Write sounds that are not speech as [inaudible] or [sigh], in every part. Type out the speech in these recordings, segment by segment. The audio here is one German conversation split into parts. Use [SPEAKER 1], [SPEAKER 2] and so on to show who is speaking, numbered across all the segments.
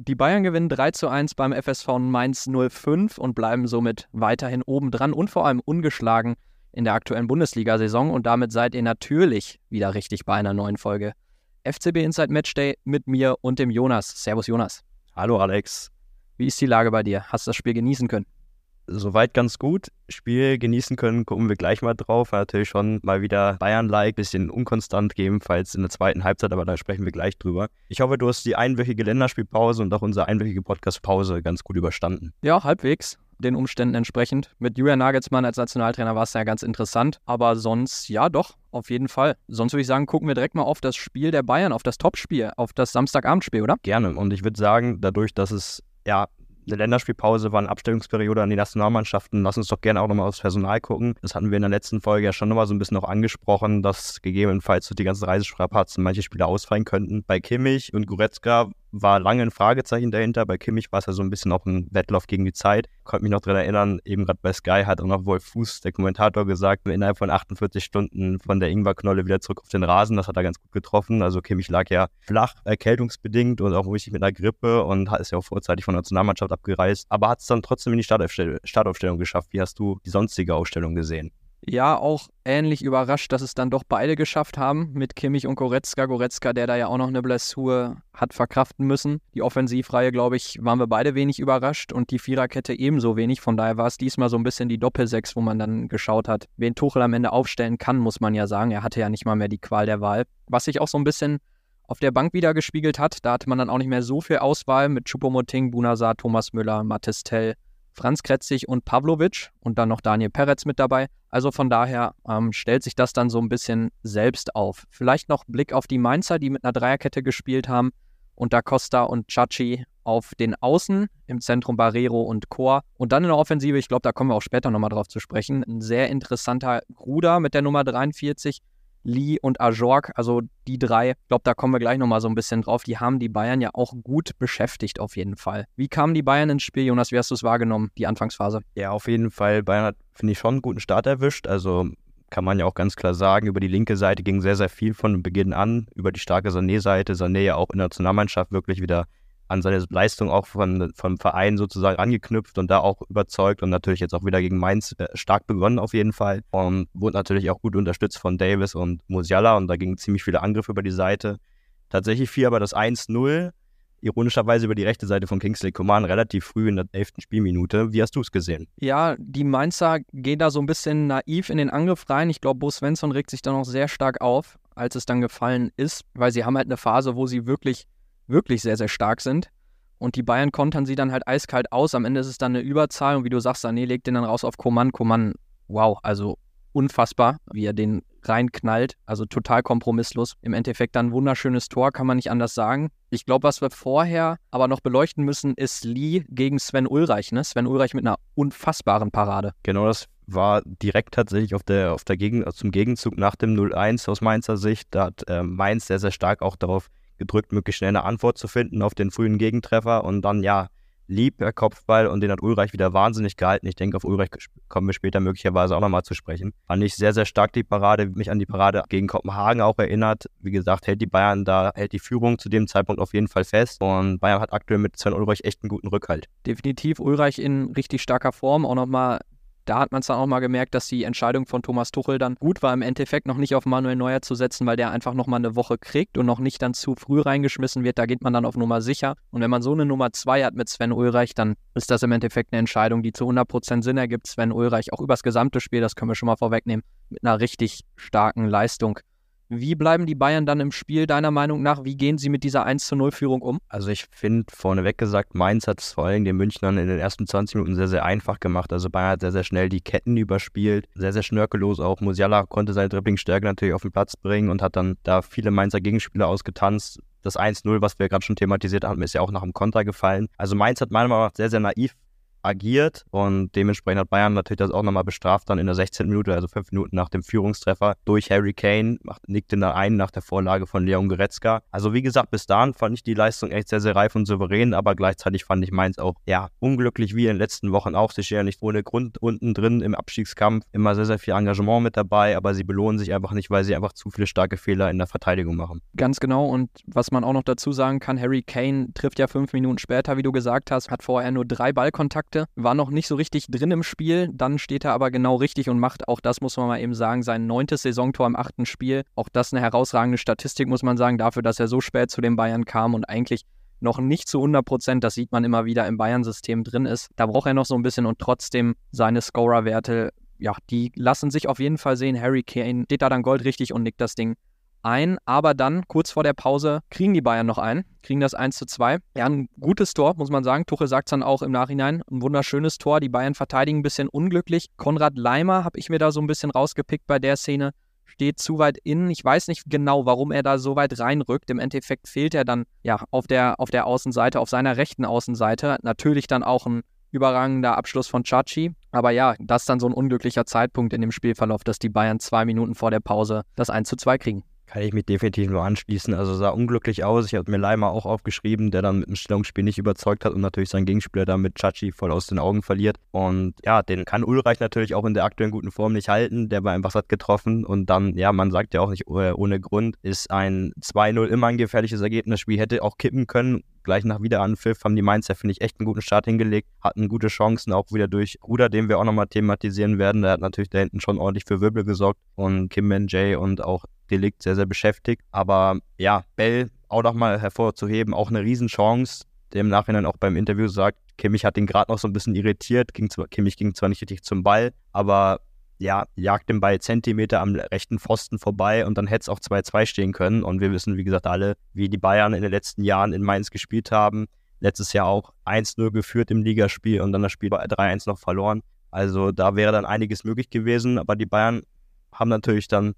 [SPEAKER 1] Die Bayern gewinnen 3 zu 1 beim FSV Mainz 05 und bleiben somit weiterhin oben dran und vor allem ungeschlagen in der aktuellen Bundesliga-Saison. Und damit seid ihr natürlich wieder richtig bei einer neuen Folge FCB Inside Matchday mit mir und dem Jonas. Servus Jonas.
[SPEAKER 2] Hallo Alex.
[SPEAKER 1] Wie ist die Lage bei dir? Hast du das Spiel genießen können?
[SPEAKER 2] Soweit ganz gut. Spiel genießen können, gucken wir gleich mal drauf. War natürlich schon mal wieder Bayern-like, bisschen unkonstant gegebenenfalls in der zweiten Halbzeit, aber da sprechen wir gleich drüber. Ich hoffe, du hast die einwöchige Länderspielpause und auch unsere einwöchige Podcast-Pause ganz gut überstanden.
[SPEAKER 1] Ja, halbwegs den Umständen entsprechend. Mit Julian Nagelsmann als Nationaltrainer war es ja ganz interessant. Aber sonst, ja, doch, auf jeden Fall. Sonst würde ich sagen, gucken wir direkt mal auf das Spiel der Bayern, auf das Topspiel, auf das Samstagabendspiel, oder?
[SPEAKER 2] Gerne. Und ich würde sagen, dadurch, dass es ja eine Länderspielpause war, eine Abstellungsperiode an die Nationalmannschaften. Lass uns doch gerne auch nochmal aufs Personal gucken. Das hatten wir in der letzten Folge ja schon nochmal so ein bisschen noch angesprochen, dass gegebenenfalls durch die ganzen Reisestrapazen manche Spieler ausfallen könnten. Bei Kimmich und Goretzka war lange ein Fragezeichen dahinter. Bei Kimmich war es ja so ein bisschen auch ein Wettlauf gegen die Zeit. Konnte mich noch daran erinnern, eben gerade bei Sky hat auch noch Wolf Fuß, der Kommentator, gesagt, innerhalb von 48 Stunden von der Ingwerknolle wieder zurück auf den Rasen. Das hat er ganz gut getroffen. Also Kimmich lag ja flach, erkältungsbedingt und auch richtig mit einer Grippe und ist ja auch vorzeitig von der Nationalmannschaft abgereist. Aber hat es dann trotzdem in die Startaufstellung geschafft. Wie hast du die sonstige Ausstellung gesehen?
[SPEAKER 1] Ja auch ähnlich überrascht, dass es dann doch beide geschafft haben mit Kimmich und Goretzka. Goretzka, der da ja auch noch eine Blessur hat verkraften müssen. Die Offensivreihe, glaube ich, waren wir beide wenig überrascht und die Viererkette ebenso wenig. Von daher war es diesmal so ein bisschen die Doppelsechs, wo man dann geschaut hat, wen Tuchel am Ende aufstellen kann, muss man ja sagen. Er hatte ja nicht mal mehr die Qual der Wahl. Was sich auch so ein bisschen auf der Bank wieder gespiegelt hat. Da hatte man dann auch nicht mehr so viel Auswahl mit Chupomoting, Bunazar, Thomas Müller, Mathis Tell, Franz Kretzig und Pavlovic und dann noch Daniel Peretz mit dabei. Also von daher ähm, stellt sich das dann so ein bisschen selbst auf. Vielleicht noch Blick auf die Mainzer, die mit einer Dreierkette gespielt haben und da Costa und Chachi auf den Außen, im Zentrum Barrero und Chor. Und dann in der Offensive, ich glaube, da kommen wir auch später nochmal drauf zu sprechen, ein sehr interessanter Gruder mit der Nummer 43 Lee und Ajork, also die drei, ich glaube, da kommen wir gleich nochmal so ein bisschen drauf. Die haben die Bayern ja auch gut beschäftigt, auf jeden Fall. Wie kamen die Bayern ins Spiel, Jonas? Wie hast du es wahrgenommen, die Anfangsphase?
[SPEAKER 2] Ja, auf jeden Fall. Bayern hat, finde ich, schon einen guten Start erwischt. Also kann man ja auch ganz klar sagen, über die linke Seite ging sehr, sehr viel von Beginn an. Über die starke Sané-Seite. Sané ja auch in der Nationalmannschaft wirklich wieder an seine Leistung auch von, vom Verein sozusagen angeknüpft und da auch überzeugt und natürlich jetzt auch wieder gegen Mainz äh, stark begonnen auf jeden Fall. Und wurde natürlich auch gut unterstützt von Davis und Musiala und da gingen ziemlich viele Angriffe über die Seite. Tatsächlich fiel aber das 1-0 ironischerweise über die rechte Seite von Kingsley Coman relativ früh in der elften Spielminute. Wie hast du es gesehen?
[SPEAKER 1] Ja, die Mainzer gehen da so ein bisschen naiv in den Angriff rein. Ich glaube, Bo Svensson regt sich da noch sehr stark auf, als es dann gefallen ist, weil sie haben halt eine Phase, wo sie wirklich wirklich sehr, sehr stark sind. Und die Bayern kontern sie dann halt eiskalt aus. Am Ende ist es dann eine Überzahl. Und wie du sagst, Sané legt den dann raus auf Koman. Koman, wow, also unfassbar, wie er den reinknallt. Also total kompromisslos. Im Endeffekt dann ein wunderschönes Tor, kann man nicht anders sagen. Ich glaube, was wir vorher aber noch beleuchten müssen, ist Lee gegen Sven Ulreich. Ne? Sven Ulreich mit einer unfassbaren Parade.
[SPEAKER 2] Genau, das war direkt tatsächlich auf der, auf der Gegen, zum Gegenzug nach dem 0-1 aus Mainzer Sicht. Da hat äh, Mainz sehr, sehr stark auch darauf gedrückt, möglichst schnell eine Antwort zu finden auf den frühen Gegentreffer und dann ja, lieb per Kopfball und den hat Ulreich wieder wahnsinnig gehalten. Ich denke, auf Ulreich kommen wir später möglicherweise auch nochmal zu sprechen. Fand ich sehr, sehr stark die Parade, mich an die Parade gegen Kopenhagen auch erinnert. Wie gesagt, hält die Bayern da, hält die Führung zu dem Zeitpunkt auf jeden Fall fest und Bayern hat aktuell mit Sven Ulreich echt einen guten Rückhalt.
[SPEAKER 1] Definitiv Ulreich in richtig starker Form, auch nochmal da hat man es dann auch mal gemerkt, dass die Entscheidung von Thomas Tuchel dann gut war, im Endeffekt noch nicht auf Manuel Neuer zu setzen, weil der einfach nochmal eine Woche kriegt und noch nicht dann zu früh reingeschmissen wird. Da geht man dann auf Nummer sicher. Und wenn man so eine Nummer 2 hat mit Sven Ulreich, dann ist das im Endeffekt eine Entscheidung, die zu 100% Sinn ergibt. Sven Ulreich auch übers gesamte Spiel, das können wir schon mal vorwegnehmen, mit einer richtig starken Leistung. Wie bleiben die Bayern dann im Spiel deiner Meinung nach? Wie gehen sie mit dieser 1 zu 0 Führung um?
[SPEAKER 2] Also ich finde vorneweg gesagt, Mainz hat es vor allem den Münchnern in den ersten 20 Minuten sehr, sehr einfach gemacht. Also Bayern hat sehr, sehr schnell die Ketten überspielt, sehr, sehr schnörkellos auch. Musiala konnte seine Dribblingstärke natürlich auf den Platz bringen und hat dann da viele Mainzer Gegenspieler ausgetanzt. Das 1-0, was wir gerade schon thematisiert haben, ist ja auch nach dem Konter gefallen. Also Mainz hat meiner Meinung nach sehr, sehr naiv agiert und dementsprechend hat Bayern natürlich das auch nochmal bestraft dann in der 16. Minute, also fünf Minuten nach dem Führungstreffer durch Harry Kane, nickte da ein nach der Vorlage von Leon Goretzka. Also wie gesagt, bis dahin fand ich die Leistung echt sehr, sehr reif und souverän, aber gleichzeitig fand ich Mainz auch, ja, unglücklich wie in den letzten Wochen auch, sich ja nicht ohne Grund unten drin im Abstiegskampf, immer sehr, sehr viel Engagement mit dabei, aber sie belohnen sich einfach nicht, weil sie einfach zu viele starke Fehler in der Verteidigung machen.
[SPEAKER 1] Ganz genau und was man auch noch dazu sagen kann, Harry Kane trifft ja fünf Minuten später, wie du gesagt hast, hat vorher nur drei Ballkontakte, war noch nicht so richtig drin im Spiel, dann steht er aber genau richtig und macht auch das, muss man mal eben sagen, sein neuntes Saisontor im achten Spiel. Auch das eine herausragende Statistik, muss man sagen, dafür, dass er so spät zu den Bayern kam und eigentlich noch nicht zu 100 Prozent, das sieht man immer wieder im Bayern-System drin ist. Da braucht er noch so ein bisschen und trotzdem seine Scorer-Werte, ja, die lassen sich auf jeden Fall sehen. Harry Kane steht da dann goldrichtig und nickt das Ding ein, aber dann kurz vor der Pause kriegen die Bayern noch ein, kriegen das 1 zu 2. Ja, ein gutes Tor, muss man sagen. Tuchel sagt es dann auch im Nachhinein. Ein wunderschönes Tor. Die Bayern verteidigen ein bisschen unglücklich. Konrad Leimer habe ich mir da so ein bisschen rausgepickt bei der Szene. Steht zu weit innen. Ich weiß nicht genau, warum er da so weit reinrückt. Im Endeffekt fehlt er dann ja auf der, auf der Außenseite, auf seiner rechten Außenseite. Natürlich dann auch ein überragender Abschluss von Chachi. Aber ja, das ist dann so ein unglücklicher Zeitpunkt in dem Spielverlauf, dass die Bayern zwei Minuten vor der Pause das 1 zu 2 kriegen.
[SPEAKER 2] Kann ich mich definitiv nur anschließen. Also sah unglücklich aus. Ich habe mir Leimer auch aufgeschrieben, der dann mit dem Stellungsspiel nicht überzeugt hat und natürlich seinen Gegenspieler da mit Chachi voll aus den Augen verliert. Und ja, den kann Ulreich natürlich auch in der aktuellen guten Form nicht halten. Der war einfach satt getroffen. Und dann, ja, man sagt ja auch nicht äh, ohne Grund, ist ein 2-0 immer ein gefährliches Ergebnis. Das Spiel hätte auch kippen können. Gleich nach Wiederanpfiff haben die Mainzer, finde ich, echt einen guten Start hingelegt, hatten gute Chancen, auch wieder durch Ruder, den wir auch nochmal thematisieren werden. Der hat natürlich da hinten schon ordentlich für Wirbel gesorgt und Kim Ben Jay und auch Delikt sehr, sehr beschäftigt. Aber ja, Bell auch nochmal hervorzuheben, auch eine Riesenchance, der im Nachhinein auch beim Interview sagt, Kimmich hat ihn gerade noch so ein bisschen irritiert, ging zwar, Kimmich ging zwar nicht richtig zum Ball, aber ja, jagt den Ball Zentimeter am rechten Pfosten vorbei und dann hätte es auch 2-2 stehen können. Und wir wissen, wie gesagt, alle, wie die Bayern in den letzten Jahren in Mainz gespielt haben. Letztes Jahr auch 1-0 geführt im Ligaspiel und dann das Spiel bei 3-1 noch verloren. Also da wäre dann einiges möglich gewesen, aber die Bayern haben natürlich dann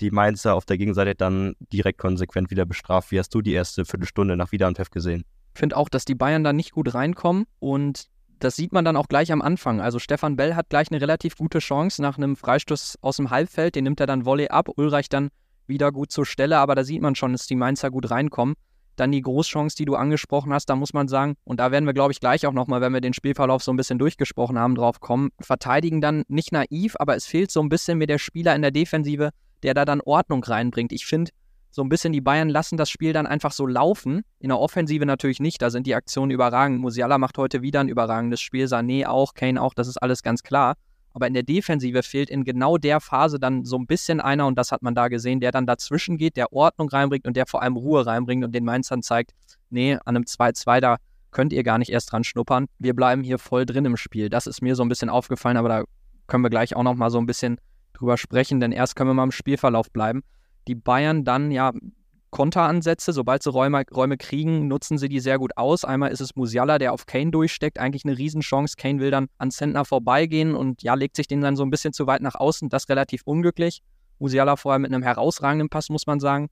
[SPEAKER 2] die Mainzer auf der Gegenseite dann direkt konsequent wieder bestraft. Wie hast du die erste Viertelstunde nach Wiederanpfiff gesehen?
[SPEAKER 1] Ich finde auch, dass die Bayern da nicht gut reinkommen und das sieht man dann auch gleich am Anfang. Also Stefan Bell hat gleich eine relativ gute Chance nach einem Freistoß aus dem Halbfeld. Den nimmt er dann Volley ab. Ulreich dann wieder gut zur Stelle, aber da sieht man schon, dass die Mainzer gut reinkommen. Dann die Großchance, die du angesprochen hast, da muss man sagen, und da werden wir, glaube ich, gleich auch nochmal, wenn wir den Spielverlauf so ein bisschen durchgesprochen haben, drauf kommen, verteidigen dann nicht naiv, aber es fehlt so ein bisschen mir der Spieler in der Defensive, der da dann Ordnung reinbringt. Ich finde, so ein bisschen die Bayern lassen das Spiel dann einfach so laufen. In der Offensive natürlich nicht, da sind die Aktionen überragend. Musiala macht heute wieder ein überragendes Spiel, Sané auch, Kane auch, das ist alles ganz klar. Aber in der Defensive fehlt in genau der Phase dann so ein bisschen einer, und das hat man da gesehen, der dann dazwischen geht, der Ordnung reinbringt und der vor allem Ruhe reinbringt und den Mainzern zeigt, nee, an einem 2-2, da könnt ihr gar nicht erst dran schnuppern. Wir bleiben hier voll drin im Spiel. Das ist mir so ein bisschen aufgefallen, aber da können wir gleich auch noch mal so ein bisschen drüber sprechen, denn erst können wir mal im Spielverlauf bleiben. Die Bayern dann ja Konteransätze, sobald sie Räume, Räume kriegen, nutzen sie die sehr gut aus. Einmal ist es Musiala, der auf Kane durchsteckt, eigentlich eine Riesenchance. Kane will dann an Zentner vorbeigehen und ja, legt sich den dann so ein bisschen zu weit nach außen. Das relativ unglücklich. Musiala vorher mit einem herausragenden Pass, muss man sagen.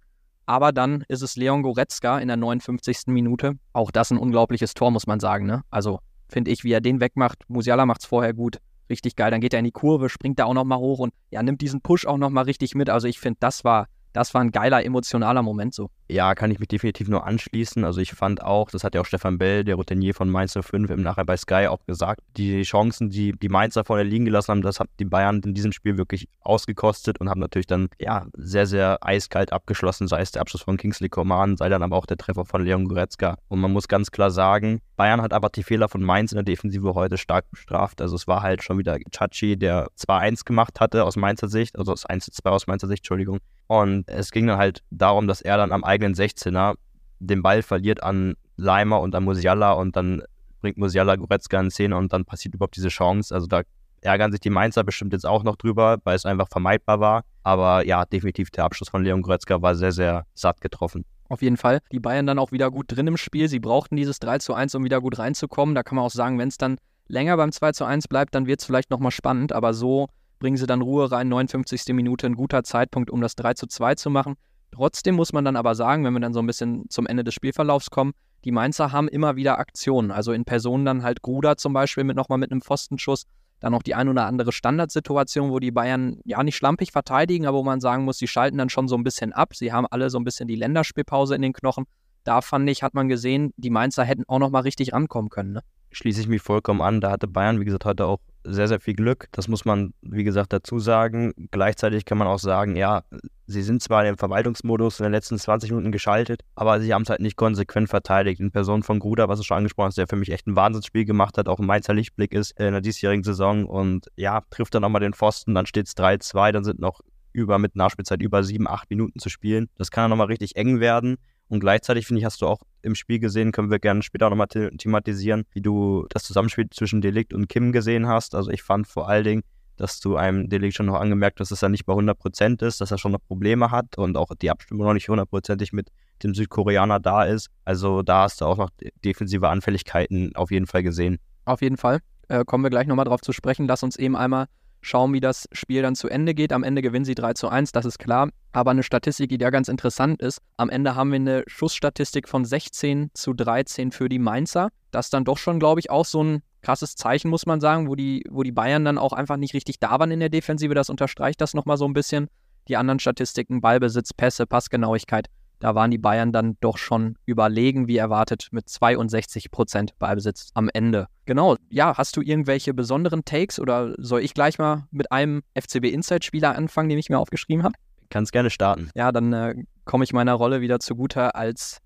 [SPEAKER 1] Aber dann ist es Leon Goretzka in der 59. Minute. Auch das ein unglaubliches Tor, muss man sagen. Ne? Also finde ich, wie er den wegmacht. Musiala macht es vorher gut richtig geil. Dann geht er in die Kurve, springt da auch nochmal hoch und ja, nimmt diesen Push auch nochmal richtig mit. Also ich finde, das war, das war ein geiler emotionaler Moment so.
[SPEAKER 2] Ja, kann ich mich definitiv nur anschließen. Also ich fand auch, das hat ja auch Stefan Bell, der Routinier von Mainz 05 im Nachher bei Sky auch gesagt, die Chancen, die die Mainzer vorne liegen gelassen haben, das hat die Bayern in diesem Spiel wirklich ausgekostet und haben natürlich dann ja sehr, sehr eiskalt abgeschlossen, sei es der Abschluss von Kingsley Coman, sei dann aber auch der Treffer von Leon Goretzka. Und man muss ganz klar sagen, Bayern hat aber die Fehler von Mainz in der Defensive heute stark bestraft. Also es war halt schon wieder Chachi, der 2-1 gemacht hatte aus Mainzer Sicht, also aus 1-2 aus Mainzer Sicht, Entschuldigung. Und es ging dann halt darum, dass er dann am eigenen eigenen 16er den Ball verliert an Leimer und an Musiala und dann bringt Musiala Goretzka in Szene und dann passiert überhaupt diese Chance. Also da ärgern sich die Mainzer bestimmt jetzt auch noch drüber, weil es einfach vermeidbar war. Aber ja, definitiv der Abschluss von Leon Goretzka war sehr, sehr satt getroffen.
[SPEAKER 1] Auf jeden Fall. Die Bayern dann auch wieder gut drin im Spiel. Sie brauchten dieses 3 zu 1, um wieder gut reinzukommen. Da kann man auch sagen, wenn es dann länger beim 2 zu 1 bleibt, dann wird es vielleicht nochmal spannend. Aber so bringen sie dann Ruhe rein. 59. Minute, ein guter Zeitpunkt, um das 3 zu 2 zu machen. Trotzdem muss man dann aber sagen, wenn wir dann so ein bisschen zum Ende des Spielverlaufs kommen, die Mainzer haben immer wieder Aktionen. Also in Personen dann halt Gruder zum Beispiel mit nochmal mit einem Pfostenschuss. Dann noch die ein oder andere Standardsituation, wo die Bayern ja nicht schlampig verteidigen, aber wo man sagen muss, sie schalten dann schon so ein bisschen ab. Sie haben alle so ein bisschen die Länderspielpause in den Knochen. Da fand ich, hat man gesehen, die Mainzer hätten auch nochmal richtig rankommen können. Ne?
[SPEAKER 2] Schließe ich mich vollkommen an. Da hatte Bayern, wie gesagt, heute auch sehr, sehr viel Glück. Das muss man, wie gesagt, dazu sagen. Gleichzeitig kann man auch sagen, ja, sie sind zwar im Verwaltungsmodus in den letzten 20 Minuten geschaltet, aber sie haben es halt nicht konsequent verteidigt. In Person von Gruder, was du schon angesprochen hast, der für mich echt ein Wahnsinnsspiel gemacht hat, auch ein Mainzer Lichtblick ist in der diesjährigen Saison und ja, trifft dann auch mal den Pfosten, dann steht es 3-2, dann sind noch über mit Nachspielzeit über sieben, acht Minuten zu spielen. Das kann dann nochmal richtig eng werden. Und gleichzeitig, finde ich, hast du auch im Spiel gesehen, können wir gerne später nochmal thematisieren, wie du das Zusammenspiel zwischen Delikt und Kim gesehen hast. Also ich fand vor allen Dingen, dass du einem Delikt schon noch angemerkt hast, dass er nicht bei 100% ist, dass er schon noch Probleme hat und auch die Abstimmung noch nicht hundertprozentig mit dem Südkoreaner da ist. Also da hast du auch noch defensive Anfälligkeiten auf jeden Fall gesehen.
[SPEAKER 1] Auf jeden Fall. Äh, kommen wir gleich nochmal drauf zu sprechen. Lass uns eben einmal schauen, wie das Spiel dann zu Ende geht. Am Ende gewinnen sie 3 zu 1, das ist klar. Aber eine Statistik, die da ganz interessant ist. Am Ende haben wir eine Schussstatistik von 16 zu 13 für die Mainzer. Das ist dann doch schon, glaube ich, auch so ein krasses Zeichen, muss man sagen, wo die, wo die Bayern dann auch einfach nicht richtig da waren in der Defensive. Das unterstreicht das nochmal so ein bisschen. Die anderen Statistiken, Ballbesitz, Pässe, Passgenauigkeit, da waren die Bayern dann doch schon überlegen, wie erwartet, mit 62 Prozent Ballbesitz am Ende. Genau, ja, hast du irgendwelche besonderen Takes oder soll ich gleich mal mit einem FCB Inside-Spieler anfangen, den ich mir aufgeschrieben habe?
[SPEAKER 2] Kannst gerne starten.
[SPEAKER 1] Ja, dann äh, komme ich meiner Rolle wieder zugute als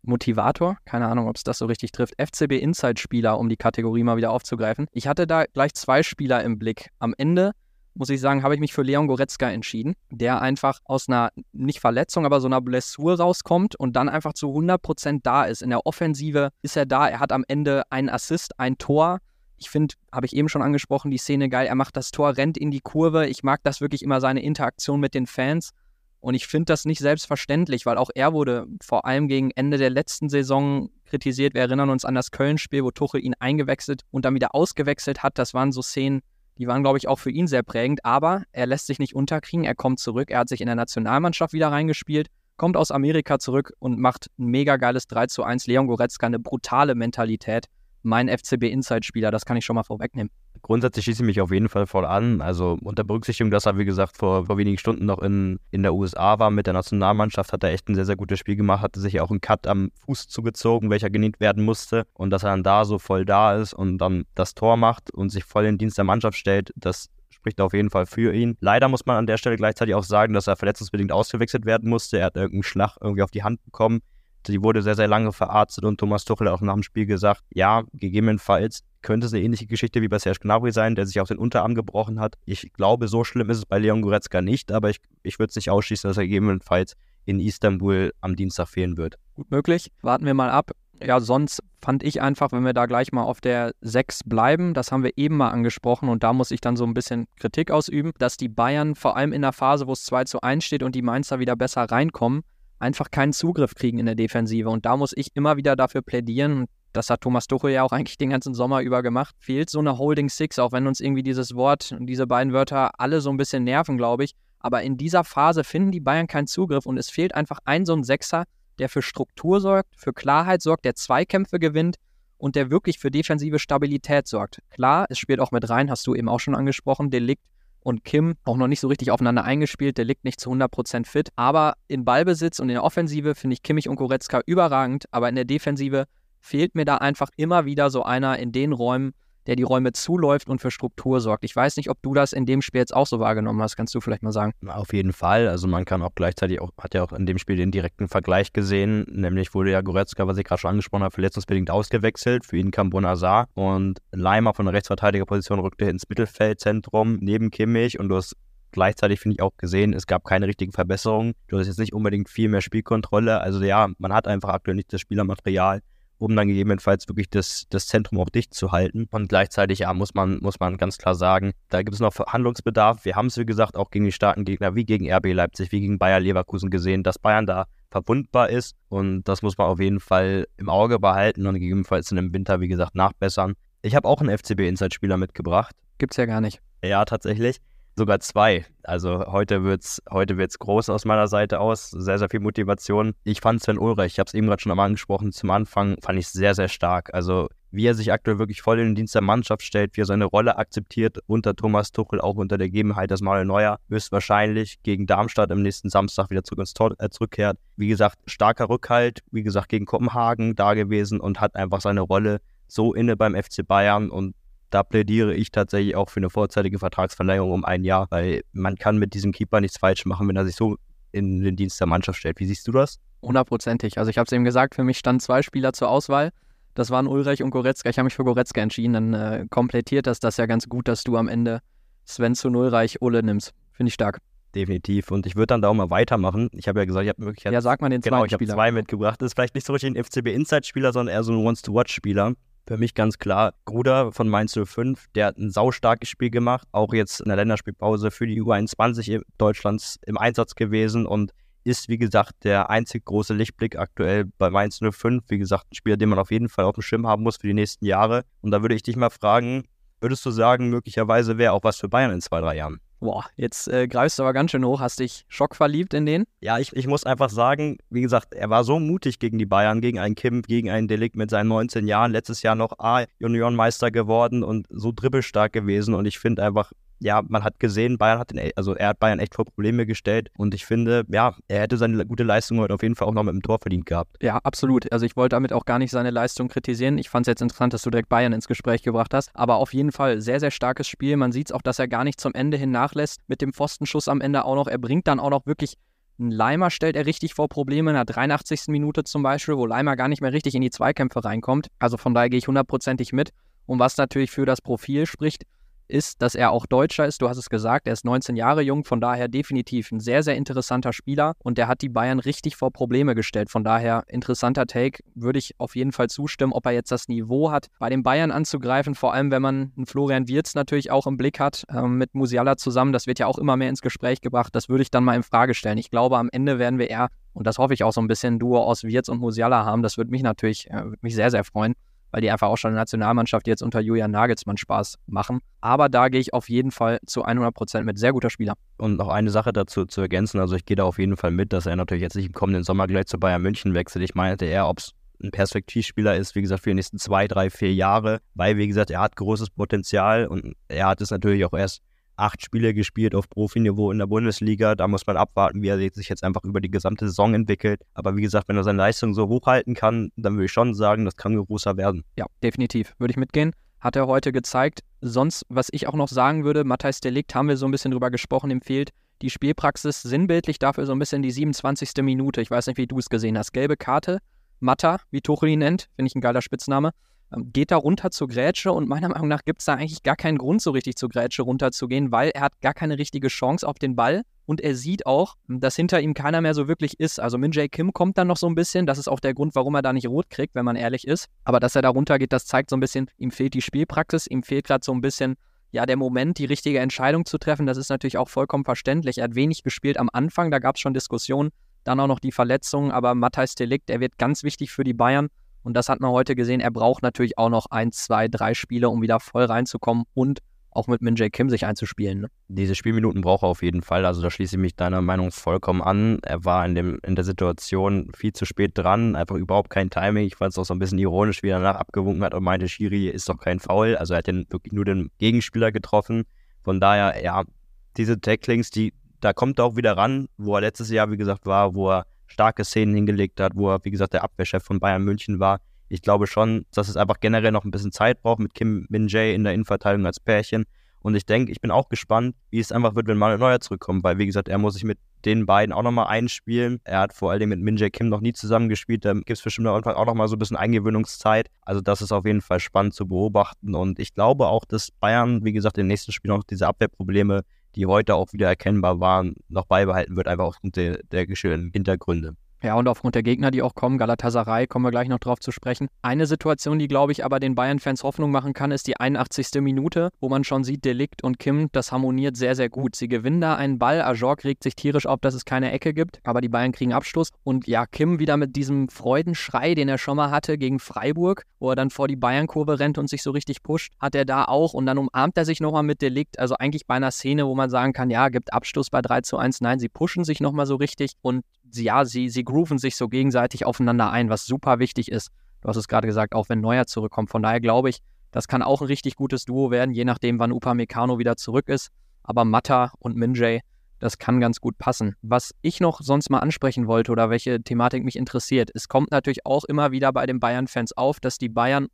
[SPEAKER 1] Motivator. Keine Ahnung, ob es das so richtig trifft. FCB Inside-Spieler, um die Kategorie mal wieder aufzugreifen. Ich hatte da gleich zwei Spieler im Blick. Am Ende muss ich sagen, habe ich mich für Leon Goretzka entschieden, der einfach aus einer, nicht Verletzung, aber so einer Blessur rauskommt und dann einfach zu 100% da ist. In der Offensive ist er da, er hat am Ende einen Assist, ein Tor. Ich finde, habe ich eben schon angesprochen, die Szene geil. Er macht das Tor, rennt in die Kurve. Ich mag das wirklich immer, seine Interaktion mit den Fans. Und ich finde das nicht selbstverständlich, weil auch er wurde vor allem gegen Ende der letzten Saison kritisiert. Wir erinnern uns an das Köln-Spiel, wo Tuchel ihn eingewechselt und dann wieder ausgewechselt hat. Das waren so Szenen, die waren, glaube ich, auch für ihn sehr prägend, aber er lässt sich nicht unterkriegen, er kommt zurück, er hat sich in der Nationalmannschaft wieder reingespielt, kommt aus Amerika zurück und macht ein mega geiles 3 zu 1. Leon Goretzka, eine brutale Mentalität. Mein FCB Inside-Spieler, das kann ich schon mal vorwegnehmen.
[SPEAKER 2] Grundsätzlich schließe ich mich auf jeden Fall voll an. Also unter Berücksichtigung, dass er, wie gesagt, vor, vor wenigen Stunden noch in, in der USA war mit der Nationalmannschaft, hat er echt ein sehr, sehr gutes Spiel gemacht, hatte sich auch einen Cut am Fuß zugezogen, welcher genäht werden musste. Und dass er dann da so voll da ist und dann das Tor macht und sich voll in den Dienst der Mannschaft stellt, das spricht auf jeden Fall für ihn. Leider muss man an der Stelle gleichzeitig auch sagen, dass er verletzungsbedingt ausgewechselt werden musste. Er hat irgendeinen Schlag irgendwie auf die Hand bekommen. Die wurde sehr, sehr lange verarztet und Thomas Tuchel auch nach dem Spiel gesagt, ja, gegebenenfalls könnte es eine ähnliche Geschichte wie bei Serge Gnabry sein, der sich auch den Unterarm gebrochen hat. Ich glaube, so schlimm ist es bei Leon Goretzka nicht, aber ich, ich würde es nicht ausschließen, dass er gegebenenfalls in Istanbul am Dienstag fehlen wird.
[SPEAKER 1] Gut möglich. Warten wir mal ab. Ja, sonst fand ich einfach, wenn wir da gleich mal auf der 6 bleiben, das haben wir eben mal angesprochen und da muss ich dann so ein bisschen Kritik ausüben, dass die Bayern vor allem in der Phase, wo es 2 zu 1 steht und die Mainzer wieder besser reinkommen, einfach keinen Zugriff kriegen in der Defensive. Und da muss ich immer wieder dafür plädieren, das hat Thomas Tuchel ja auch [laughs] eigentlich den ganzen Sommer über gemacht, fehlt so eine Holding Six, auch wenn uns irgendwie dieses Wort und diese beiden Wörter alle so ein bisschen nerven, glaube ich. Aber in dieser Phase finden die Bayern keinen Zugriff und es fehlt einfach ein so ein Sechser, der für Struktur sorgt, für Klarheit sorgt, der Zweikämpfe gewinnt und der wirklich für defensive Stabilität sorgt. Klar, es spielt auch mit rein, hast du eben auch schon angesprochen, Delikt und Kim auch noch nicht so richtig aufeinander eingespielt. Der liegt nicht zu 100% fit. Aber in Ballbesitz und in der Offensive finde ich Kimmich und Goretzka überragend. Aber in der Defensive fehlt mir da einfach immer wieder so einer in den Räumen, der die Räume zuläuft und für Struktur sorgt. Ich weiß nicht, ob du das in dem Spiel jetzt auch so wahrgenommen hast. Kannst du vielleicht mal sagen?
[SPEAKER 2] Auf jeden Fall. Also man kann auch gleichzeitig auch, hat ja auch in dem Spiel den direkten Vergleich gesehen, nämlich wurde ja Goretzka, was ich gerade schon angesprochen habe, verletzungsbedingt ausgewechselt. Für ihn kam Bonazar und Leimer von der Rechtsverteidigerposition rückte ins Mittelfeldzentrum neben Kimmich und du hast gleichzeitig finde ich auch gesehen, es gab keine richtigen Verbesserungen. Du hast jetzt nicht unbedingt viel mehr Spielkontrolle. Also ja, man hat einfach aktuell nicht das Spielermaterial, um dann gegebenenfalls wirklich das, das Zentrum auch dicht zu halten. Und gleichzeitig, ja, muss man, muss man ganz klar sagen, da gibt es noch Handlungsbedarf. Wir haben es, wie gesagt, auch gegen die starken Gegner wie gegen RB Leipzig, wie gegen Bayer Leverkusen gesehen, dass Bayern da verwundbar ist. Und das muss man auf jeden Fall im Auge behalten und gegebenenfalls in dem Winter, wie gesagt, nachbessern. Ich habe auch einen FCB-Inside-Spieler mitgebracht.
[SPEAKER 1] Gibt's ja gar nicht.
[SPEAKER 2] Ja, tatsächlich. Sogar zwei. Also heute wird's, heute wird's groß aus meiner Seite aus. Sehr, sehr viel Motivation. Ich fand Sven Ulreich, ich habe es eben gerade schon einmal angesprochen, zum Anfang fand ich sehr, sehr stark. Also wie er sich aktuell wirklich voll in den Dienst der Mannschaft stellt, wie er seine Rolle akzeptiert unter Thomas Tuchel, auch unter der Gegebenheit, dass Manuel Neuer höchstwahrscheinlich gegen Darmstadt am nächsten Samstag wieder zurück ins Tor äh, zurückkehrt. Wie gesagt, starker Rückhalt, wie gesagt, gegen Kopenhagen da gewesen und hat einfach seine Rolle so inne beim FC Bayern und da plädiere ich tatsächlich auch für eine vorzeitige Vertragsverlängerung um ein Jahr, weil man kann mit diesem Keeper nichts falsch machen, wenn er sich so in den Dienst der Mannschaft stellt. Wie siehst du das?
[SPEAKER 1] Hundertprozentig. Also ich habe es eben gesagt, für mich standen zwei Spieler zur Auswahl. Das waren Ulreich und Goretzka. Ich habe mich für Goretzka entschieden. Dann äh, komplettiert das das ja ganz gut, dass du am Ende Sven zu Ulreich Ulle nimmst. Finde ich stark.
[SPEAKER 2] Definitiv. Und ich würde dann da auch mal weitermachen. Ich habe ja gesagt, ich habe wirklich.
[SPEAKER 1] Ja, sag mal den
[SPEAKER 2] genau,
[SPEAKER 1] zweiten
[SPEAKER 2] Spieler. Genau, ich habe zwei mitgebracht. Das ist vielleicht nicht so richtig ein FCB-Inside-Spieler, sondern eher so ein Wants-to-Watch-Spieler. Für mich ganz klar, Gruder von Mainz 05, der hat ein saustarkes Spiel gemacht, auch jetzt in der Länderspielpause für die U21 Deutschlands im Einsatz gewesen und ist, wie gesagt, der einzig große Lichtblick aktuell bei Mainz 05. Wie gesagt, ein Spieler, den man auf jeden Fall auf dem Schirm haben muss für die nächsten Jahre. Und da würde ich dich mal fragen, würdest du sagen, möglicherweise wäre auch was für Bayern in zwei, drei Jahren?
[SPEAKER 1] Boah, jetzt äh, greifst du aber ganz schön hoch. Hast dich schockverliebt in den?
[SPEAKER 2] Ja, ich, ich muss einfach sagen, wie gesagt, er war so mutig gegen die Bayern, gegen einen Kim, gegen einen Delikt mit seinen 19 Jahren. Letztes Jahr noch A-Juniorenmeister geworden und so dribbelstark gewesen. Und ich finde einfach, ja, man hat gesehen, Bayern hat den, also er hat Bayern echt vor Probleme gestellt und ich finde, ja, er hätte seine gute Leistung heute auf jeden Fall auch noch mit dem Tor verdient gehabt.
[SPEAKER 1] Ja, absolut. Also ich wollte damit auch gar nicht seine Leistung kritisieren. Ich fand es jetzt interessant, dass du direkt Bayern ins Gespräch gebracht hast, aber auf jeden Fall sehr, sehr starkes Spiel. Man sieht es auch, dass er gar nicht zum Ende hin nachlässt mit dem Pfostenschuss am Ende auch noch. Er bringt dann auch noch wirklich Leimer stellt er richtig vor Probleme in der 83. Minute zum Beispiel, wo Leimer gar nicht mehr richtig in die Zweikämpfe reinkommt. Also von daher gehe ich hundertprozentig mit. Und was natürlich für das Profil spricht, ist, dass er auch Deutscher ist. Du hast es gesagt, er ist 19 Jahre jung, von daher definitiv ein sehr, sehr interessanter Spieler und der hat die Bayern richtig vor Probleme gestellt. Von daher interessanter Take, würde ich auf jeden Fall zustimmen, ob er jetzt das Niveau hat, bei den Bayern anzugreifen, vor allem wenn man einen Florian Wirz natürlich auch im Blick hat, äh, mit Musiala zusammen. Das wird ja auch immer mehr ins Gespräch gebracht. Das würde ich dann mal in Frage stellen. Ich glaube, am Ende werden wir eher, und das hoffe ich auch so ein bisschen, Duo aus Wirz und Musiala haben. Das würde mich natürlich, äh, würde mich sehr, sehr freuen weil die einfach auch schon in der Nationalmannschaft jetzt unter Julian Nagelsmann Spaß machen. Aber da gehe ich auf jeden Fall zu 100 Prozent mit. Sehr guter Spieler.
[SPEAKER 2] Und noch eine Sache dazu zu ergänzen. Also ich gehe da auf jeden Fall mit, dass er natürlich jetzt nicht im kommenden Sommer gleich zu Bayern München wechselt. Ich meinte eher, ob es ein Perspektivspieler ist, wie gesagt, für die nächsten zwei, drei, vier Jahre, weil, wie gesagt, er hat großes Potenzial und er hat es natürlich auch erst acht Spiele gespielt auf Profiniveau in der Bundesliga. Da muss man abwarten, wie er sich jetzt einfach über die gesamte Saison entwickelt. Aber wie gesagt, wenn er seine Leistung so hochhalten kann, dann würde ich schon sagen, das kann großer werden.
[SPEAKER 1] Ja, definitiv. Würde ich mitgehen. Hat er heute gezeigt. Sonst, was ich auch noch sagen würde, Matthijs Delikt haben wir so ein bisschen drüber gesprochen, ihm fehlt die Spielpraxis sinnbildlich dafür so ein bisschen die 27. Minute. Ich weiß nicht, wie du es gesehen hast. Gelbe Karte, Matta, wie Tuchel ihn nennt, finde ich ein geiler Spitzname. Ähm, geht da runter zur Grätsche? Und meiner Meinung nach gibt es da eigentlich gar keinen Grund, so richtig zur Grätsche runterzugehen, weil er hat gar keine richtige Chance auf den Ball. Und er sieht auch, dass hinter ihm keiner mehr so wirklich ist. Also Min Jae Kim kommt dann noch so ein bisschen, das ist auch der Grund, warum er da nicht rot kriegt, wenn man ehrlich ist. Aber dass er da runtergeht, das zeigt so ein bisschen, ihm fehlt die Spielpraxis, ihm fehlt gerade so ein bisschen ja, der Moment, die richtige Entscheidung zu treffen, das ist natürlich auch vollkommen verständlich. Er hat wenig gespielt am Anfang, da gab es schon Diskussionen, dann auch noch die Verletzungen, aber Matthijs Delikt, der wird ganz wichtig für die Bayern und das hat man heute gesehen. Er braucht natürlich auch noch ein, zwei, drei Spiele, um wieder voll reinzukommen und auch mit Min Jae Kim sich einzuspielen. Ne?
[SPEAKER 2] Diese Spielminuten braucht er auf jeden Fall. Also da schließe ich mich deiner Meinung vollkommen an. Er war in, dem, in der Situation viel zu spät dran, einfach überhaupt kein Timing. Ich fand es auch so ein bisschen ironisch, wie er danach abgewunken hat und meinte, Schiri ist doch kein Foul. Also er hat den, wirklich nur den Gegenspieler getroffen. Von daher, ja, diese Tacklings, die, da kommt er auch wieder ran, wo er letztes Jahr, wie gesagt, war, wo er starke Szenen hingelegt hat, wo er, wie gesagt, der Abwehrchef von Bayern München war. Ich glaube schon, dass es einfach generell noch ein bisschen Zeit braucht mit Kim Min Jae in der Innenverteidigung als Pärchen. Und ich denke, ich bin auch gespannt, wie es einfach wird, wenn Manuel Neuer zurückkommt, weil, wie gesagt, er muss sich mit den beiden auch nochmal einspielen. Er hat vor allem mit Min Jae Kim noch nie zusammengespielt. Da gibt es bestimmt am Anfang auch nochmal so ein bisschen Eingewöhnungszeit. Also, das ist auf jeden Fall spannend zu beobachten. Und ich glaube auch, dass Bayern, wie gesagt, im nächsten Spiel noch diese Abwehrprobleme die heute auch wieder erkennbar waren, noch beibehalten wird, einfach aufgrund der, der geschilderten Hintergründe.
[SPEAKER 1] Ja, und aufgrund der Gegner, die auch kommen, Galatasaray, kommen wir gleich noch drauf zu sprechen. Eine Situation, die, glaube ich, aber den Bayern-Fans Hoffnung machen kann, ist die 81. Minute, wo man schon sieht, Delikt und Kim, das harmoniert sehr, sehr gut. Sie gewinnen da einen Ball, Ajork regt sich tierisch auf, dass es keine Ecke gibt, aber die Bayern kriegen Abschluss. Und ja, Kim wieder mit diesem Freudenschrei, den er schon mal hatte gegen Freiburg, wo er dann vor die Bayern-Kurve rennt und sich so richtig pusht, hat er da auch. Und dann umarmt er sich nochmal mit Delikt. Also eigentlich bei einer Szene, wo man sagen kann, ja, gibt Abschluss bei 3 zu 1. Nein, sie pushen sich nochmal so richtig und ja, sie, sie grooven sich so gegenseitig aufeinander ein, was super wichtig ist. Du hast es gerade gesagt, auch wenn Neuer zurückkommt. Von daher glaube ich, das kann auch ein richtig gutes Duo werden, je nachdem, wann Upamecano wieder zurück ist. Aber Mata und Minjay, das kann ganz gut passen. Was ich noch sonst mal ansprechen wollte oder welche Thematik mich interessiert, es kommt natürlich auch immer wieder bei den Bayern-Fans auf, dass die Bayern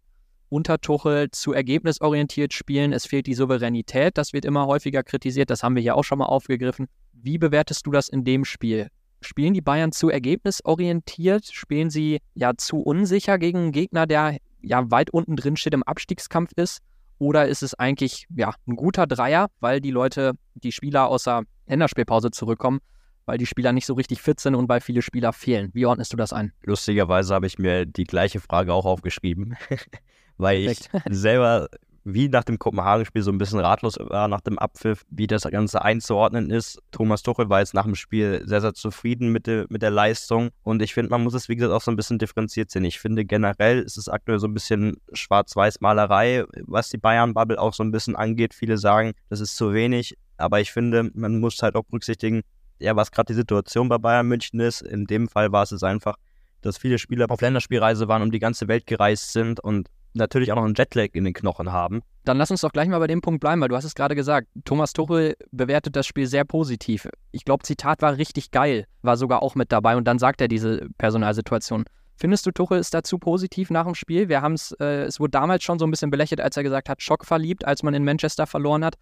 [SPEAKER 1] unter Tuchel zu ergebnisorientiert spielen. Es fehlt die Souveränität, das wird immer häufiger kritisiert, das haben wir hier auch schon mal aufgegriffen. Wie bewertest du das in dem Spiel? Spielen die Bayern zu ergebnisorientiert? Spielen sie ja zu unsicher gegen einen Gegner, der ja weit unten drin steht, im Abstiegskampf ist? Oder ist es eigentlich ja ein guter Dreier, weil die Leute, die Spieler außer Länderspielpause zurückkommen, weil die Spieler nicht so richtig fit sind und weil viele Spieler fehlen? Wie ordnest du das ein?
[SPEAKER 2] Lustigerweise habe ich mir die gleiche Frage auch aufgeschrieben, [laughs] weil Perfekt. ich selber wie nach dem Kopenhagen-Spiel so ein bisschen ratlos war nach dem Abpfiff, wie das Ganze einzuordnen ist. Thomas Tuchel war jetzt nach dem Spiel sehr, sehr zufrieden mit, de, mit der Leistung und ich finde, man muss es, wie gesagt, auch so ein bisschen differenziert sehen. Ich finde generell ist es aktuell so ein bisschen Schwarz-Weiß-Malerei, was die Bayern-Bubble auch so ein bisschen angeht. Viele sagen, das ist zu wenig, aber ich finde, man muss halt auch berücksichtigen, ja, was gerade die Situation bei Bayern München ist. In dem Fall war es einfach, dass viele Spieler auf Länderspielreise waren, um die ganze Welt gereist sind und natürlich auch noch einen Jetlag in den Knochen haben.
[SPEAKER 1] Dann lass uns doch gleich mal bei dem Punkt bleiben, weil du hast es gerade gesagt, Thomas Tuchel bewertet das Spiel sehr positiv. Ich glaube, Zitat war richtig geil, war sogar auch mit dabei und dann sagt er diese Personalsituation. Findest du, Tuchel ist dazu positiv nach dem Spiel? Wir haben es, äh, es wurde damals schon so ein bisschen belächelt, als er gesagt hat, schockverliebt, als man in Manchester verloren hat.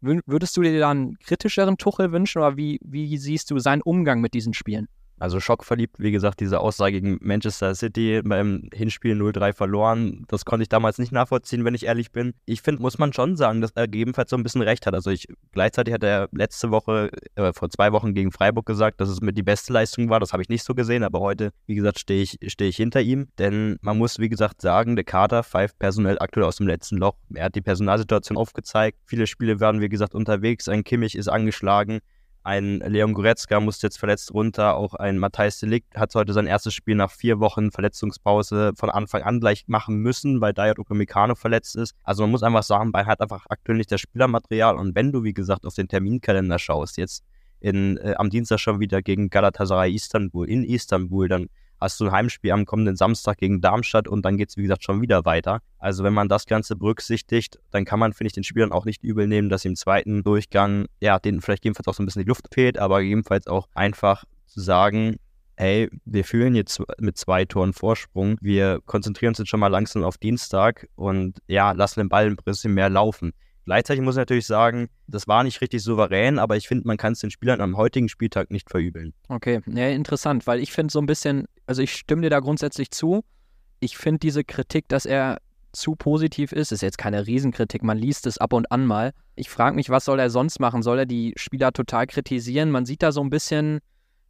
[SPEAKER 1] Würdest du dir dann einen kritischeren Tuchel wünschen oder wie, wie siehst du seinen Umgang mit diesen Spielen?
[SPEAKER 2] Also schockverliebt, wie gesagt, diese Aussage gegen Manchester City beim Hinspiel 0-3 verloren, das konnte ich damals nicht nachvollziehen, wenn ich ehrlich bin. Ich finde, muss man schon sagen, dass er gegebenenfalls so ein bisschen recht hat. Also ich gleichzeitig hat er letzte Woche, äh, vor zwei Wochen gegen Freiburg gesagt, dass es mit die beste Leistung war. Das habe ich nicht so gesehen, aber heute, wie gesagt, stehe ich, steh ich hinter ihm. Denn man muss, wie gesagt, sagen, der Kader pfeift personell aktuell aus dem letzten Loch. Er hat die Personalsituation aufgezeigt. Viele Spiele werden, wie gesagt, unterwegs. Ein Kimmich ist angeschlagen. Ein Leon Goretzka musste jetzt verletzt runter. Auch ein Matthijs Delikt hat heute sein erstes Spiel nach vier Wochen Verletzungspause von Anfang an gleich machen müssen, weil Dayot Upamecano verletzt ist. Also man muss einfach sagen, Bayern hat einfach aktuell nicht das Spielermaterial. Und wenn du, wie gesagt, auf den Terminkalender schaust, jetzt in, äh, am Dienstag schon wieder gegen Galatasaray Istanbul, in Istanbul, dann hast du ein Heimspiel am kommenden Samstag gegen Darmstadt und dann geht es, wie gesagt, schon wieder weiter. Also wenn man das Ganze berücksichtigt, dann kann man, finde ich, den Spielern auch nicht übel nehmen, dass sie im zweiten Durchgang, ja, denen vielleicht jedenfalls auch so ein bisschen die Luft fehlt, aber jedenfalls auch einfach zu sagen, hey, wir fühlen jetzt mit zwei Toren Vorsprung, wir konzentrieren uns jetzt schon mal langsam auf Dienstag und ja, lassen den Ball ein bisschen mehr laufen. Gleichzeitig muss ich natürlich sagen, das war nicht richtig souverän, aber ich finde, man kann es den Spielern am heutigen Spieltag nicht verübeln.
[SPEAKER 1] Okay, ja, interessant, weil ich finde so ein bisschen, also ich stimme dir da grundsätzlich zu. Ich finde diese Kritik, dass er zu positiv ist, ist jetzt keine Riesenkritik, man liest es ab und an mal. Ich frage mich, was soll er sonst machen? Soll er die Spieler total kritisieren? Man sieht da so ein bisschen,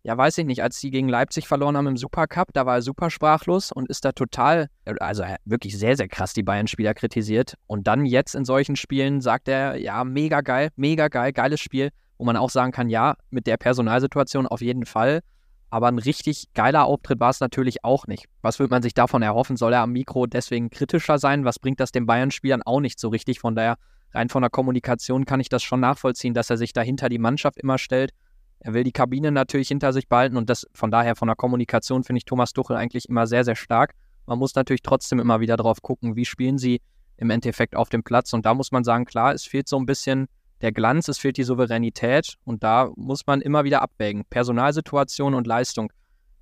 [SPEAKER 1] ja, weiß ich nicht, als die gegen Leipzig verloren haben im Supercup, da war er super sprachlos und ist da total, also wirklich sehr, sehr krass die Bayern-Spieler kritisiert. Und dann jetzt in solchen Spielen sagt er, ja, mega geil, mega geil, geiles Spiel, wo man auch sagen kann, ja, mit der Personalsituation auf jeden Fall. Aber ein richtig geiler Auftritt war es natürlich auch nicht. Was würde man sich davon erhoffen? Soll er am Mikro deswegen kritischer sein? Was bringt das den Bayern-Spielern auch nicht so richtig? Von daher, rein von der Kommunikation kann ich das schon nachvollziehen, dass er sich dahinter die Mannschaft immer stellt er will die Kabine natürlich hinter sich behalten und das von daher von der Kommunikation finde ich Thomas Tuchel eigentlich immer sehr, sehr stark. Man muss natürlich trotzdem immer wieder drauf gucken, wie spielen sie im Endeffekt auf dem Platz. Und da muss man sagen, klar, es fehlt so ein bisschen der Glanz, es fehlt die Souveränität und da muss man immer wieder abwägen. Personalsituation und Leistung.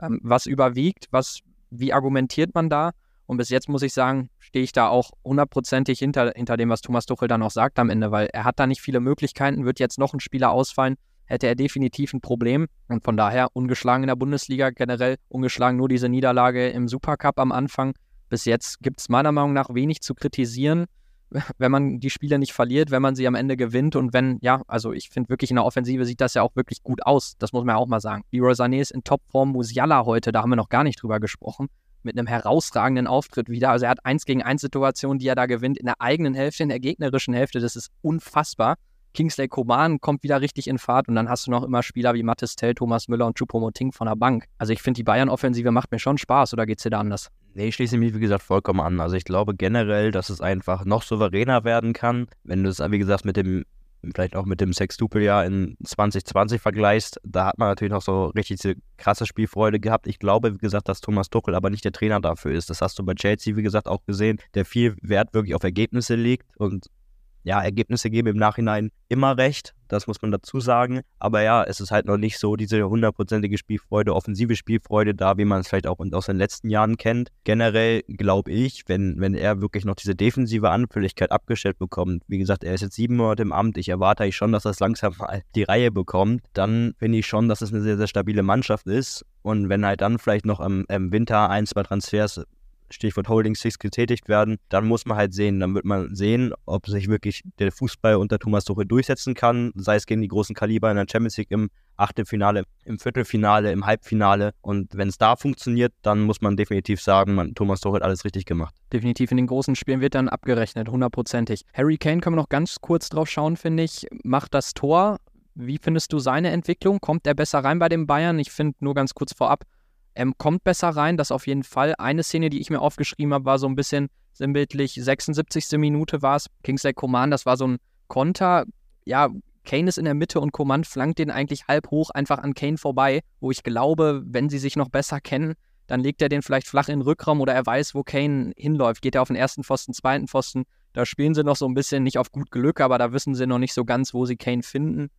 [SPEAKER 1] Ähm, was überwiegt, was, wie argumentiert man da? Und bis jetzt muss ich sagen, stehe ich da auch hundertprozentig hinter, hinter dem, was Thomas Tuchel dann auch sagt am Ende, weil er hat da nicht viele Möglichkeiten, wird jetzt noch ein Spieler ausfallen, hätte er definitiv ein Problem. Und von daher ungeschlagen in der Bundesliga generell, ungeschlagen nur diese Niederlage im Supercup am Anfang. Bis jetzt gibt es meiner Meinung nach wenig zu kritisieren. [laughs] wenn man die Spiele nicht verliert, wenn man sie am Ende gewinnt und wenn, ja, also ich finde wirklich in der Offensive sieht das ja auch wirklich gut aus. Das muss man ja auch mal sagen. Leroy Sané ist in Topform, Musiala heute, da haben wir noch gar nicht drüber gesprochen, mit einem herausragenden Auftritt wieder. Also er hat eins gegen eins Situationen, die er da gewinnt, in der eigenen Hälfte, in der gegnerischen Hälfte. Das ist unfassbar. Kingsley Coman kommt wieder richtig in Fahrt und dann hast du noch immer Spieler wie Mattes Tell, Thomas Müller und Choupo-Moting von der Bank. Also ich finde, die Bayern-Offensive macht mir schon Spaß oder geht es dir da anders?
[SPEAKER 2] Nee, ich schließe mich, wie gesagt, vollkommen an. Also ich glaube generell, dass es einfach noch souveräner werden kann, wenn du es, wie gesagt, mit dem vielleicht auch mit dem Sextupel-Jahr in 2020 vergleichst, da hat man natürlich noch so richtig krasse Spielfreude gehabt. Ich glaube, wie gesagt, dass Thomas Tuchel aber nicht der Trainer dafür ist. Das hast du bei Chelsea, wie gesagt, auch gesehen, der viel Wert wirklich auf Ergebnisse legt und ja, Ergebnisse geben im Nachhinein immer recht, das muss man dazu sagen. Aber ja, es ist halt noch nicht so diese hundertprozentige Spielfreude, offensive Spielfreude da, wie man es vielleicht auch aus den letzten Jahren kennt. Generell glaube ich, wenn, wenn er wirklich noch diese defensive Anfälligkeit abgestellt bekommt, wie gesagt, er ist jetzt sieben Monate im Amt, ich erwarte eigentlich schon, dass er es langsam mal die Reihe bekommt, dann finde ich schon, dass es eine sehr, sehr stabile Mannschaft ist. Und wenn halt dann vielleicht noch im, im Winter ein, zwei Transfers Stichwort Holding Six getätigt werden, dann muss man halt sehen, dann wird man sehen, ob sich wirklich der Fußball unter Thomas Tuchel durchsetzen kann, sei es gegen die großen Kaliber in der Champions League im Achtelfinale, im Viertelfinale, im Halbfinale. Und wenn es da funktioniert, dann muss man definitiv sagen, man, Thomas Tuchel hat alles richtig gemacht.
[SPEAKER 1] Definitiv in den großen Spielen wird dann abgerechnet, hundertprozentig. Harry Kane können wir noch ganz kurz drauf schauen, finde ich. Macht das Tor. Wie findest du seine Entwicklung? Kommt er besser rein bei den Bayern? Ich finde nur ganz kurz vorab, ähm, kommt besser rein, das auf jeden Fall. Eine Szene, die ich mir aufgeschrieben habe, war so ein bisschen sinnbildlich, 76. Minute war es, Kingsley Coman, das war so ein Konter. Ja, Kane ist in der Mitte und Coman flankt den eigentlich halb hoch einfach an Kane vorbei, wo ich glaube, wenn sie sich noch besser kennen, dann legt er den vielleicht flach in den Rückraum oder er weiß, wo Kane hinläuft. Geht er auf den ersten Pfosten, zweiten Pfosten. Da spielen sie noch so ein bisschen nicht auf gut Glück, aber da wissen sie noch nicht so ganz, wo sie Kane finden.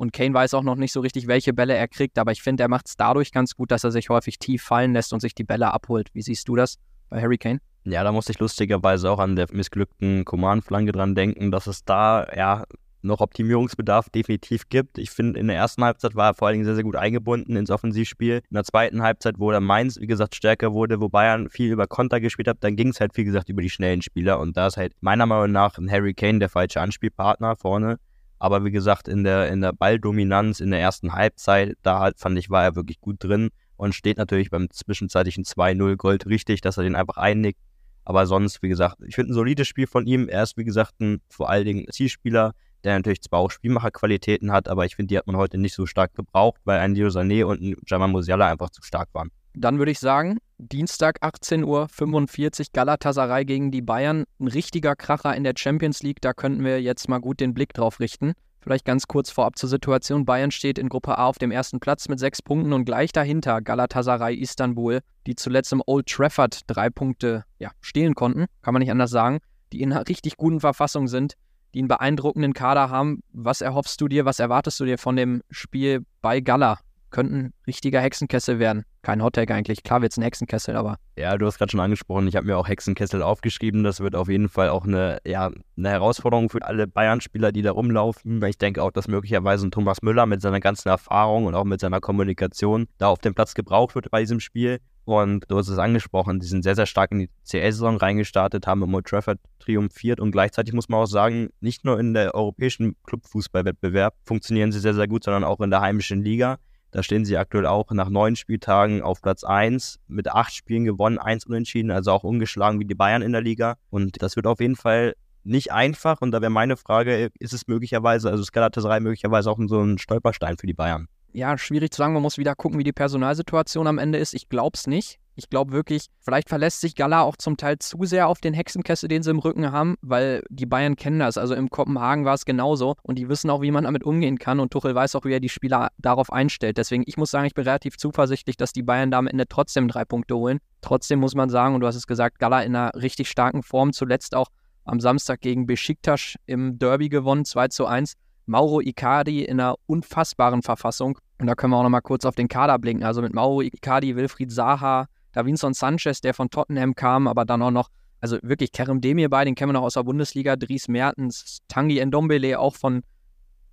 [SPEAKER 1] Und Kane weiß auch noch nicht so richtig, welche Bälle er kriegt, aber ich finde, er macht es dadurch ganz gut, dass er sich häufig tief fallen lässt und sich die Bälle abholt. Wie siehst du das bei Harry Kane?
[SPEAKER 2] Ja, da muss ich lustigerweise auch an der missglückten Command-Flanke dran denken, dass es da ja noch Optimierungsbedarf definitiv gibt. Ich finde, in der ersten Halbzeit war er vor allen Dingen sehr, sehr gut eingebunden ins Offensivspiel. In der zweiten Halbzeit, wo der Mainz, wie gesagt, stärker wurde, wo Bayern viel über Konter gespielt hat, dann ging es halt, wie gesagt, über die schnellen Spieler. Und da ist halt meiner Meinung nach ein Harry Kane der falsche Anspielpartner vorne. Aber wie gesagt, in der, in der Balldominanz in der ersten Halbzeit, da halt, fand ich, war er wirklich gut drin und steht natürlich beim zwischenzeitlichen 2-0 Gold richtig, dass er den einfach einnickt. Aber sonst, wie gesagt, ich finde ein solides Spiel von ihm. Er ist, wie gesagt, ein vor allen Dingen Zielspieler, der natürlich zwar auch Spielmacherqualitäten hat, aber ich finde, die hat man heute nicht so stark gebraucht, weil ein Dio Sané und ein Jamal Musiala einfach zu stark waren.
[SPEAKER 1] Dann würde ich sagen, Dienstag 18.45 Uhr Galatasaray gegen die Bayern. Ein richtiger Kracher in der Champions League. Da könnten wir jetzt mal gut den Blick drauf richten. Vielleicht ganz kurz vorab zur Situation. Bayern steht in Gruppe A auf dem ersten Platz mit sechs Punkten und gleich dahinter Galatasaray Istanbul, die zuletzt im Old Trafford drei Punkte ja, stehlen konnten, kann man nicht anders sagen, die in einer richtig guten Verfassung sind, die einen beeindruckenden Kader haben. Was erhoffst du dir, was erwartest du dir von dem Spiel bei Gala? Könnten richtiger Hexenkessel werden. Kein Hottag eigentlich. Klar wird es ein Hexenkessel, aber.
[SPEAKER 2] Ja, du hast gerade schon angesprochen, ich habe mir auch Hexenkessel aufgeschrieben. Das wird auf jeden Fall auch eine, ja, eine Herausforderung für alle Bayern-Spieler, die da rumlaufen. Ich denke auch, dass möglicherweise ein Thomas Müller mit seiner ganzen Erfahrung und auch mit seiner Kommunikation da auf dem Platz gebraucht wird bei diesem Spiel. Und du hast es angesprochen, die sind sehr, sehr stark in die CL-Saison reingestartet, haben im Old Trafford triumphiert und gleichzeitig muss man auch sagen, nicht nur in der europäischen Clubfußballwettbewerb funktionieren sie sehr, sehr gut, sondern auch in der heimischen Liga. Da stehen sie aktuell auch nach neun Spieltagen auf Platz 1 mit acht Spielen gewonnen, eins unentschieden, also auch ungeschlagen wie die Bayern in der Liga. Und das wird auf jeden Fall nicht einfach. Und da wäre meine Frage, ist es möglicherweise, also ist Galatasaray möglicherweise auch so ein Stolperstein für die Bayern?
[SPEAKER 1] Ja, schwierig zu sagen. Man muss wieder gucken, wie die Personalsituation am Ende ist. Ich glaube es nicht. Ich glaube wirklich, vielleicht verlässt sich Gala auch zum Teil zu sehr auf den Hexenkessel, den sie im Rücken haben, weil die Bayern kennen das. Also im Kopenhagen war es genauso und die wissen auch, wie man damit umgehen kann und Tuchel weiß auch, wie er die Spieler darauf einstellt. Deswegen, ich muss sagen, ich bin relativ zuversichtlich, dass die Bayern da am Ende trotzdem drei Punkte holen. Trotzdem muss man sagen, und du hast es gesagt, Gala in einer richtig starken Form, zuletzt auch am Samstag gegen Besiktas im Derby gewonnen, 2 zu 1. Mauro Icardi in einer unfassbaren Verfassung. Und da können wir auch nochmal kurz auf den Kader blinken. Also mit Mauro Icardi, Wilfried Zaha, Davinson Sanchez, der von Tottenham kam, aber dann auch noch, also wirklich Kerem Demir bei, den kennen wir noch aus der Bundesliga, Dries Mertens, Tangi Ndombele, auch von,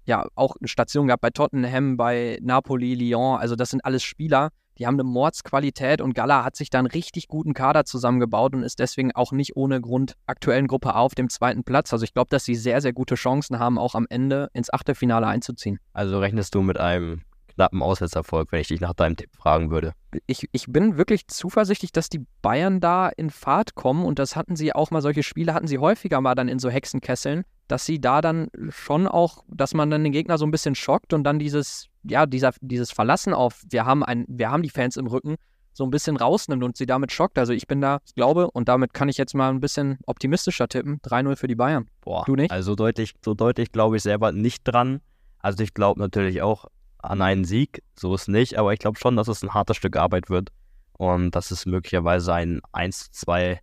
[SPEAKER 1] ja, auch eine Station gehabt bei Tottenham, bei Napoli, Lyon, also das sind alles Spieler, Die haben eine Mordsqualität und Gala hat sich dann richtig guten Kader zusammengebaut und ist deswegen auch nicht ohne Grund aktuellen Gruppe A auf dem zweiten Platz. Also ich glaube, dass sie sehr, sehr gute Chancen haben, auch am Ende ins Achtelfinale einzuziehen.
[SPEAKER 2] Also rechnest du mit einem knappen Auswärtserfolg, wenn ich dich nach deinem Tipp fragen würde.
[SPEAKER 1] Ich, ich bin wirklich zuversichtlich, dass die Bayern da in Fahrt kommen und das hatten sie auch mal, solche Spiele hatten sie häufiger mal dann in so Hexenkesseln, dass sie da dann schon auch, dass man dann den Gegner so ein bisschen schockt und dann dieses, ja, dieser, dieses Verlassen auf, wir haben ein, wir haben die Fans im Rücken, so ein bisschen rausnimmt und sie damit schockt. Also ich bin da, ich glaube, und damit kann ich jetzt mal ein bisschen optimistischer tippen, 3-0 für die Bayern.
[SPEAKER 2] Boah, du nicht? Also deutlich, so deutlich glaube ich selber nicht dran. Also ich glaube natürlich auch an einen Sieg, so ist nicht, aber ich glaube schon, dass es ein hartes Stück Arbeit wird und dass es möglicherweise ein 1-2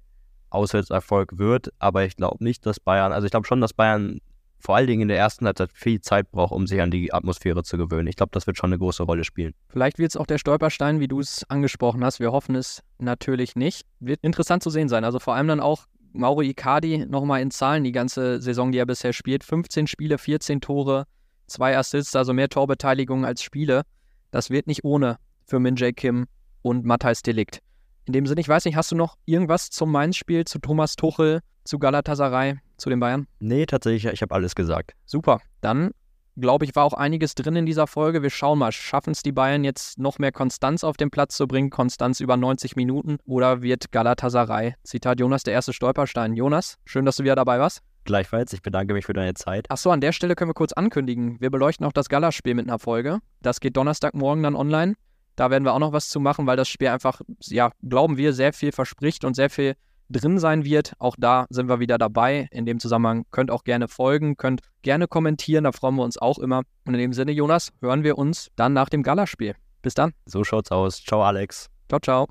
[SPEAKER 2] Auswärtserfolg wird, aber ich glaube nicht, dass Bayern, also ich glaube schon, dass Bayern vor allen Dingen in der ersten Halbzeit viel Zeit braucht, um sich an die Atmosphäre zu gewöhnen. Ich glaube, das wird schon eine große Rolle spielen.
[SPEAKER 1] Vielleicht wird es auch der Stolperstein, wie du es angesprochen hast. Wir hoffen es natürlich nicht. Wird interessant zu sehen sein. Also vor allem dann auch Mauro Icardi nochmal in Zahlen die ganze Saison, die er bisher spielt. 15 Spiele, 14 Tore, zwei Assists, also mehr Torbeteiligung als Spiele. Das wird nicht ohne für Min Jae Kim und Matthijs Delikt. In dem Sinne, ich weiß nicht, hast du noch irgendwas zum Mainz-Spiel, zu Thomas Tuchel, zu Galatasaray, zu den Bayern?
[SPEAKER 2] Nee, tatsächlich, ich habe alles gesagt.
[SPEAKER 1] Super. Dann glaube ich, war auch einiges drin in dieser Folge. Wir schauen mal, schaffen es die Bayern jetzt noch mehr Konstanz auf den Platz zu bringen? Konstanz über 90 Minuten? Oder wird Galatasaray, Zitat Jonas, der erste Stolperstein? Jonas, schön, dass du wieder dabei warst.
[SPEAKER 2] Gleichfalls, ich bedanke mich für deine Zeit.
[SPEAKER 1] Achso, an der Stelle können wir kurz ankündigen. Wir beleuchten auch das Galaspiel mit einer Folge. Das geht Donnerstagmorgen dann online. Da werden wir auch noch was zu machen, weil das Spiel einfach, ja, glauben wir, sehr viel verspricht und sehr viel drin sein wird. Auch da sind wir wieder dabei. In dem Zusammenhang könnt auch gerne folgen, könnt gerne kommentieren, da freuen wir uns auch immer. Und in dem Sinne, Jonas, hören wir uns dann nach dem Galaspiel. Bis dann.
[SPEAKER 2] So schaut's aus. Ciao, Alex.
[SPEAKER 1] Ciao, ciao.